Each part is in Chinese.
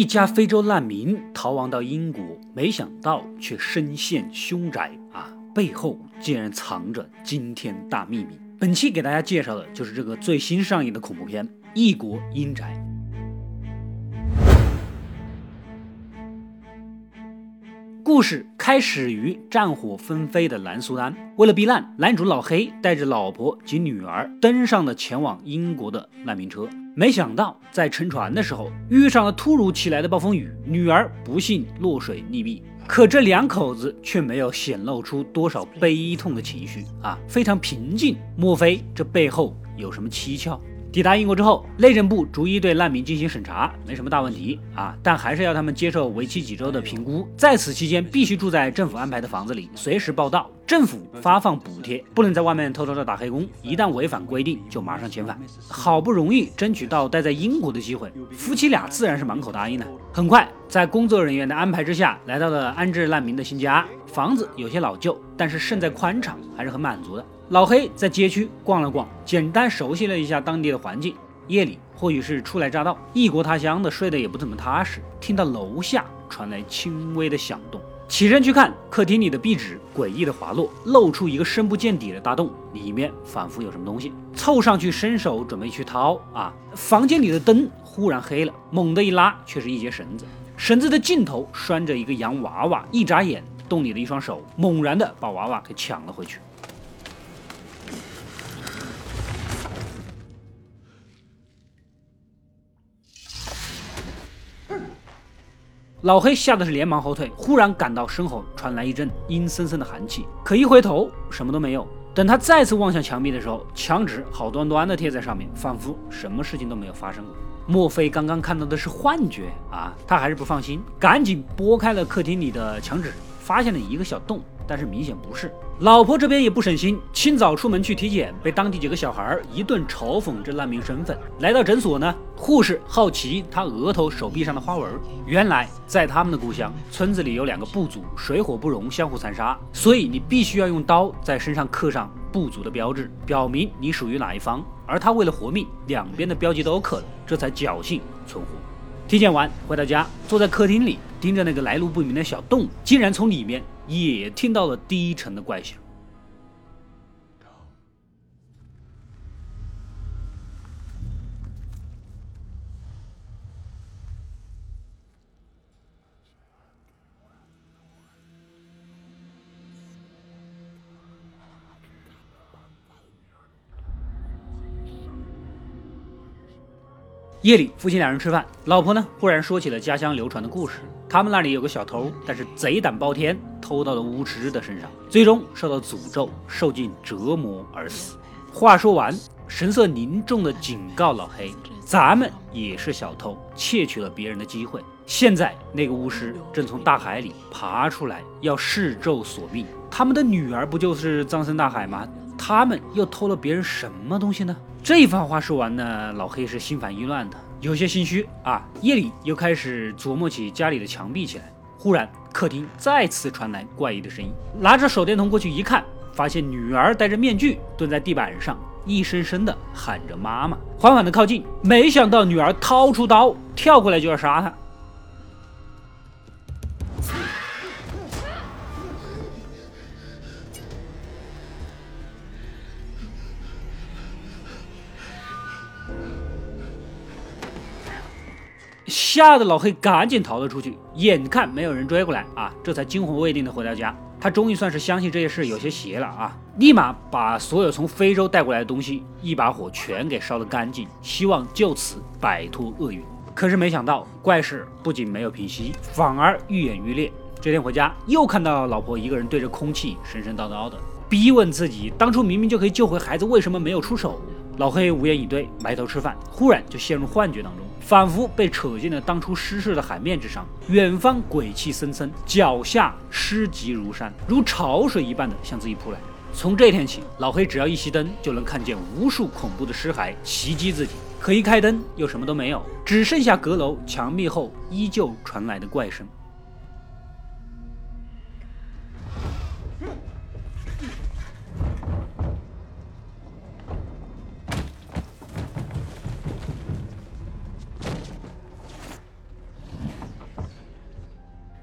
一家非洲难民逃亡到英国，没想到却身陷凶宅啊！背后竟然藏着惊天大秘密。本期给大家介绍的就是这个最新上映的恐怖片《异国阴宅》。故事开始于战火纷飞的南苏丹。为了避难，男主老黑带着老婆及女儿登上了前往英国的难民车。没想到在乘船的时候遇上了突如其来的暴风雨，女儿不幸落水溺毙。可这两口子却没有显露出多少悲痛的情绪啊，非常平静。莫非这背后有什么蹊跷？抵达英国之后，内政部逐一对难民进行审查，没什么大问题啊，但还是要他们接受为期几周的评估，在此期间必须住在政府安排的房子里，随时报到，政府发放补贴，不能在外面偷偷的打黑工，一旦违反规定就马上遣返。好不容易争取到待在英国的机会，夫妻俩自然是满口答应了。很快，在工作人员的安排之下，来到了安置难民的新家，房子有些老旧，但是胜在宽敞，还是很满足的。老黑在街区逛了逛，简单熟悉了一下当地的环境。夜里，或许是初来乍到，异国他乡的，睡得也不怎么踏实。听到楼下传来轻微的响动，起身去看，客厅里的壁纸诡异的滑落，露出一个深不见底的大洞，里面仿佛有什么东西。凑上去伸手准备去掏，啊，房间里的灯忽然黑了，猛地一拉，却是一截绳子，绳子的尽头拴着一个洋娃娃。一眨眼，洞里的一双手猛然的把娃娃给抢了回去。老黑吓得是连忙后退，忽然感到身后传来一阵阴森森的寒气，可一回头，什么都没有。等他再次望向墙壁的时候，墙纸好端端的贴在上面，仿佛什么事情都没有发生过。莫非刚刚看到的是幻觉啊？他还是不放心，赶紧拨开了客厅里的墙纸，发现了一个小洞。但是明显不是，老婆这边也不省心，清早出门去体检，被当地几个小孩一顿嘲讽这难民身份。来到诊所呢，护士好奇他额头、手臂上的花纹，原来在他们的故乡村子里有两个部族，水火不容，相互残杀，所以你必须要用刀在身上刻上部族的标志，表明你属于哪一方。而他为了活命，两边的标记都刻了，这才侥幸存活。体检完回到家，坐在客厅里盯着那个来路不明的小洞，竟然从里面也听到了低沉的怪响。夜里，夫妻两人吃饭，老婆呢忽然说起了家乡流传的故事。他们那里有个小偷，但是贼胆包天，偷到了巫师的身上，最终受到诅咒，受尽折磨而死。话说完，神色凝重地警告老黑：“咱们也是小偷，窃取了别人的机会。现在那个巫师正从大海里爬出来，要施咒索命。他们的女儿不就是葬身大海吗？他们又偷了别人什么东西呢？”这番话说完呢，老黑是心烦意乱的，有些心虚啊。夜里又开始琢磨起家里的墙壁起来。忽然，客厅再次传来怪异的声音。拿着手电筒过去一看，发现女儿戴着面具蹲在地板上，一声声的喊着“妈妈”。缓缓的靠近，没想到女儿掏出刀，跳过来就要杀他。吓得老黑赶紧逃了出去，眼看没有人追过来啊，这才惊魂未定的回到家。他终于算是相信这些事有些邪了啊，立马把所有从非洲带过来的东西一把火全给烧得干净，希望就此摆脱厄运。可是没想到，怪事不仅没有平息，反而愈演愈烈。这天回家，又看到老婆一个人对着空气神神叨叨的，逼问自己当初明明就可以救回孩子，为什么没有出手？老黑无言以对，埋头吃饭，忽然就陷入幻觉当中，仿佛被扯进了当初失事的海面之上。远方鬼气森森，脚下尸积如山，如潮水一般的向自己扑来。从这天起，老黑只要一熄灯，就能看见无数恐怖的尸骸袭击自己。可一开灯，又什么都没有，只剩下阁楼墙壁后依旧传来的怪声。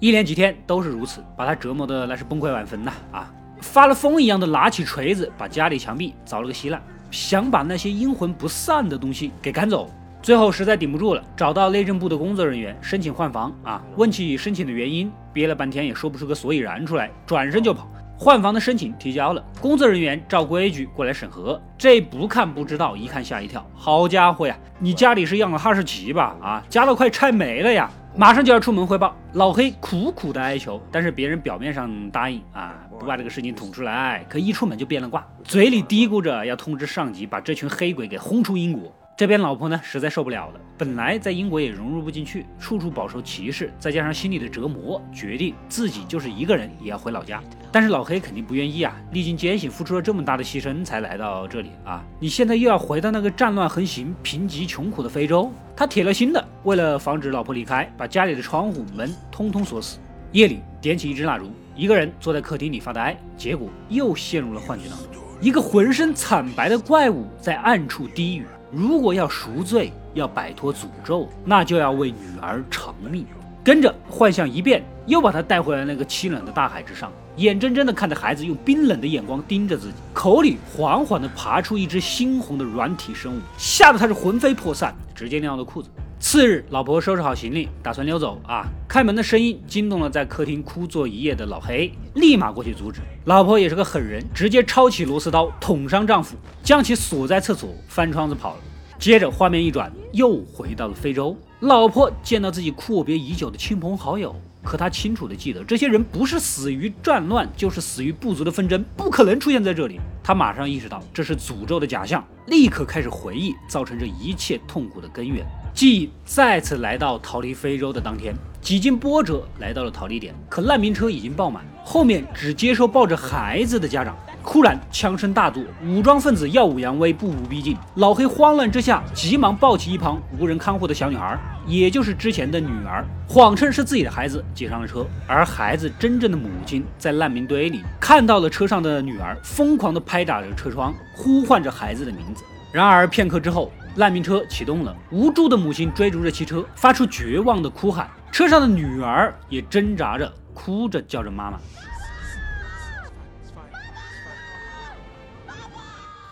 一连几天都是如此，把他折磨的那是崩溃万分呐！啊，发了疯一样的拿起锤子，把家里墙壁凿了个稀烂，想把那些阴魂不散的东西给赶走。最后实在顶不住了，找到内政部的工作人员申请换房啊，问起申请的原因，憋了半天也说不出个所以然出来，转身就跑。换房的申请提交了，工作人员照规矩过来审核，这不看不知道，一看吓一跳，好家伙呀，你家里是养了哈士奇吧？啊，家都快拆没了呀！马上就要出门汇报，老黑苦苦的哀求，但是别人表面上答应啊，不把这个事情捅出来，可一出门就变了卦，嘴里嘀咕着要通知上级把这群黑鬼给轰出英国。这边老婆呢，实在受不了了。本来在英国也融入不进去，处处饱受歧视，再加上心里的折磨，决定自己就是一个人也要回老家。但是老黑肯定不愿意啊！历经艰辛，付出了这么大的牺牲才来到这里啊！你现在又要回到那个战乱横行、贫瘠穷苦的非洲？他铁了心的，为了防止老婆离开，把家里的窗户门通通锁死。夜里点起一支蜡烛，一个人坐在客厅里发呆，结果又陷入了幻觉当中。一个浑身惨白的怪物在暗处低语。如果要赎罪，要摆脱诅咒，那就要为女儿偿命。跟着幻象一变，又把他带回了那个凄冷的大海之上，眼睁睁地看着孩子用冰冷的眼光盯着自己，口里缓缓地爬出一只猩红的软体生物，吓得他是魂飞魄散，直接尿了裤子。次日，老婆收拾好行李，打算溜走啊！开门的声音惊动了在客厅枯坐一夜的老黑，立马过去阻止。老婆也是个狠人，直接抄起螺丝刀捅伤丈夫，将其锁在厕所，翻窗子跑了。接着画面一转，又回到了非洲。老婆见到自己阔别已久的亲朋好友，可她清楚的记得，这些人不是死于战乱，就是死于部族的纷争，不可能出现在这里。她马上意识到这是诅咒的假象，立刻开始回忆造成这一切痛苦的根源。记忆再次来到逃离非洲的当天，几经波折来到了逃离点，可难民车已经爆满，后面只接收抱着孩子的家长。忽然枪声大作，武装分子耀武扬威，步步逼近。老黑慌乱之下，急忙抱起一旁无人看护的小女孩，也就是之前的女儿，谎称是自己的孩子，接上了车。而孩子真正的母亲在难民堆里看到了车上的女儿，疯狂地拍打着车窗，呼唤着孩子的名字。然而片刻之后，难民车启动了，无助的母亲追逐着汽车，发出绝望的哭喊。车上的女儿也挣扎着，哭着叫着妈妈。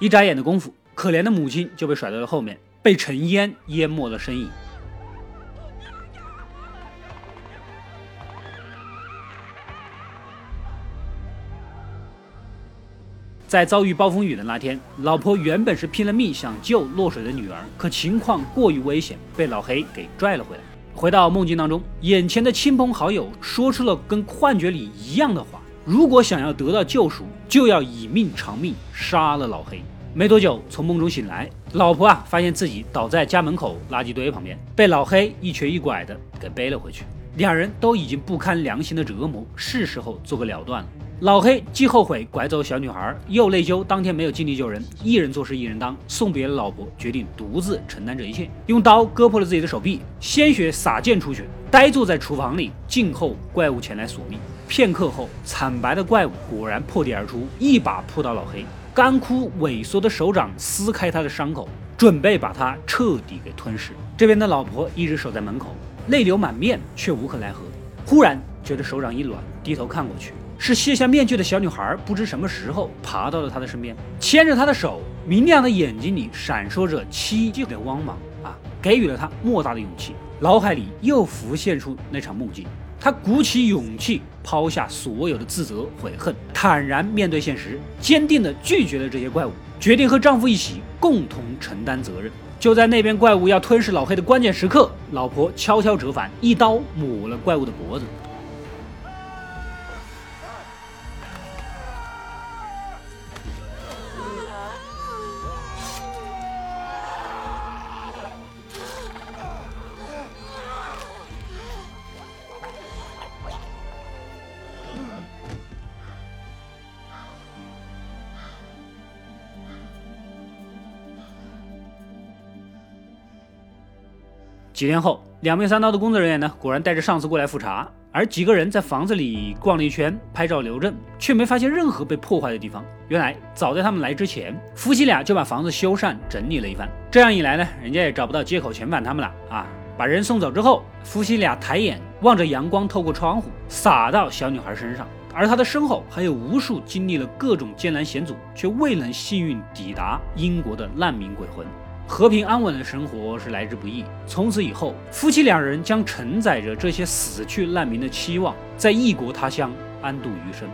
一眨眼的功夫，可怜的母亲就被甩在了后面，被尘烟淹没了身影。在遭遇暴风雨的那天，老婆原本是拼了命想救落水的女儿，可情况过于危险，被老黑给拽了回来。回到梦境当中，眼前的亲朋好友说出了跟幻觉里一样的话：如果想要得到救赎，就要以命偿命，杀了老黑。没多久，从梦中醒来，老婆啊，发现自己倒在家门口垃圾堆旁边，被老黑一瘸一拐的给背了回去。两人都已经不堪良心的折磨，是时候做个了断了。老黑既后悔拐走小女孩，又内疚当天没有尽力救人，一人做事一人当，送别了老婆，决定独自承担这一切，用刀割破了自己的手臂，鲜血洒溅出去，呆坐在厨房里，静候怪物前来索命。片刻后，惨白的怪物果然破地而出，一把扑倒老黑。干枯萎缩的手掌撕开他的伤口，准备把他彻底给吞噬。这边的老婆一直守在门口，泪流满面，却无可奈何。忽然觉得手掌一软，低头看过去，是卸下面具的小女孩。不知什么时候爬到了他的身边，牵着他的手，明亮的眼睛里闪烁着凄厉的光芒啊，给予了他莫大的勇气。脑海里又浮现出那场梦境。他鼓起勇气，抛下所有的自责悔恨，坦然面对现实，坚定地拒绝了这些怪物，决定和丈夫一起共同承担责任。就在那边怪物要吞噬老黑的关键时刻，老婆悄悄折返，一刀抹了怪物的脖子。几天后，两面三刀的工作人员呢，果然带着上司过来复查。而几个人在房子里逛了一圈，拍照留证，却没发现任何被破坏的地方。原来，早在他们来之前，夫妻俩就把房子修缮整理了一番。这样一来呢，人家也找不到借口遣返他们了啊！把人送走之后，夫妻俩抬眼望着阳光透过窗户洒到小女孩身上，而他的身后还有无数经历了各种艰难险阻却未能幸运抵达英国的难民鬼魂。和平安稳的生活是来之不易。从此以后，夫妻两人将承载着这些死去难民的期望，在异国他乡安度余生。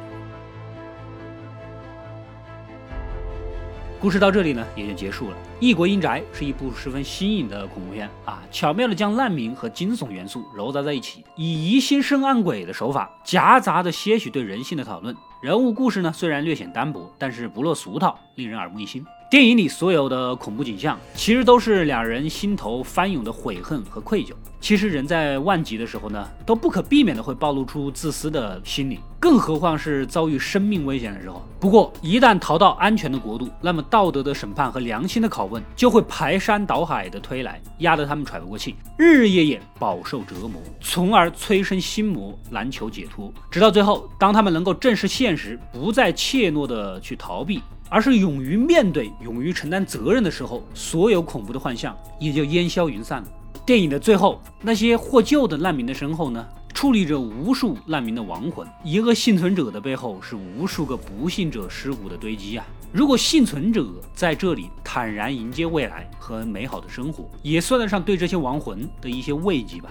故事到这里呢，也就结束了。《异国阴宅》是一部十分新颖的恐怖片啊，巧妙的将难民和惊悚元素糅杂在一起，以疑心生暗鬼的手法，夹杂着些许对人性的讨论。人物故事呢，虽然略显单薄，但是不落俗套，令人耳目一新。电影里所有的恐怖景象，其实都是两人心头翻涌的悔恨和愧疚。其实人在万劫的时候呢，都不可避免的会暴露出自私的心理，更何况是遭遇生命危险的时候。不过一旦逃到安全的国度，那么道德的审判和良心的拷问就会排山倒海的推来，压得他们喘不过气，日日夜夜饱受折磨，从而催生心魔，难求解脱。直到最后，当他们能够正视现实，不再怯懦的去逃避。而是勇于面对、勇于承担责任的时候，所有恐怖的幻象也就烟消云散了。电影的最后，那些获救的难民的身后呢，矗立着无数难民的亡魂。一个幸存者的背后，是无数个不幸者尸骨的堆积啊！如果幸存者在这里坦然迎接未来和美好的生活，也算得上对这些亡魂的一些慰藉吧。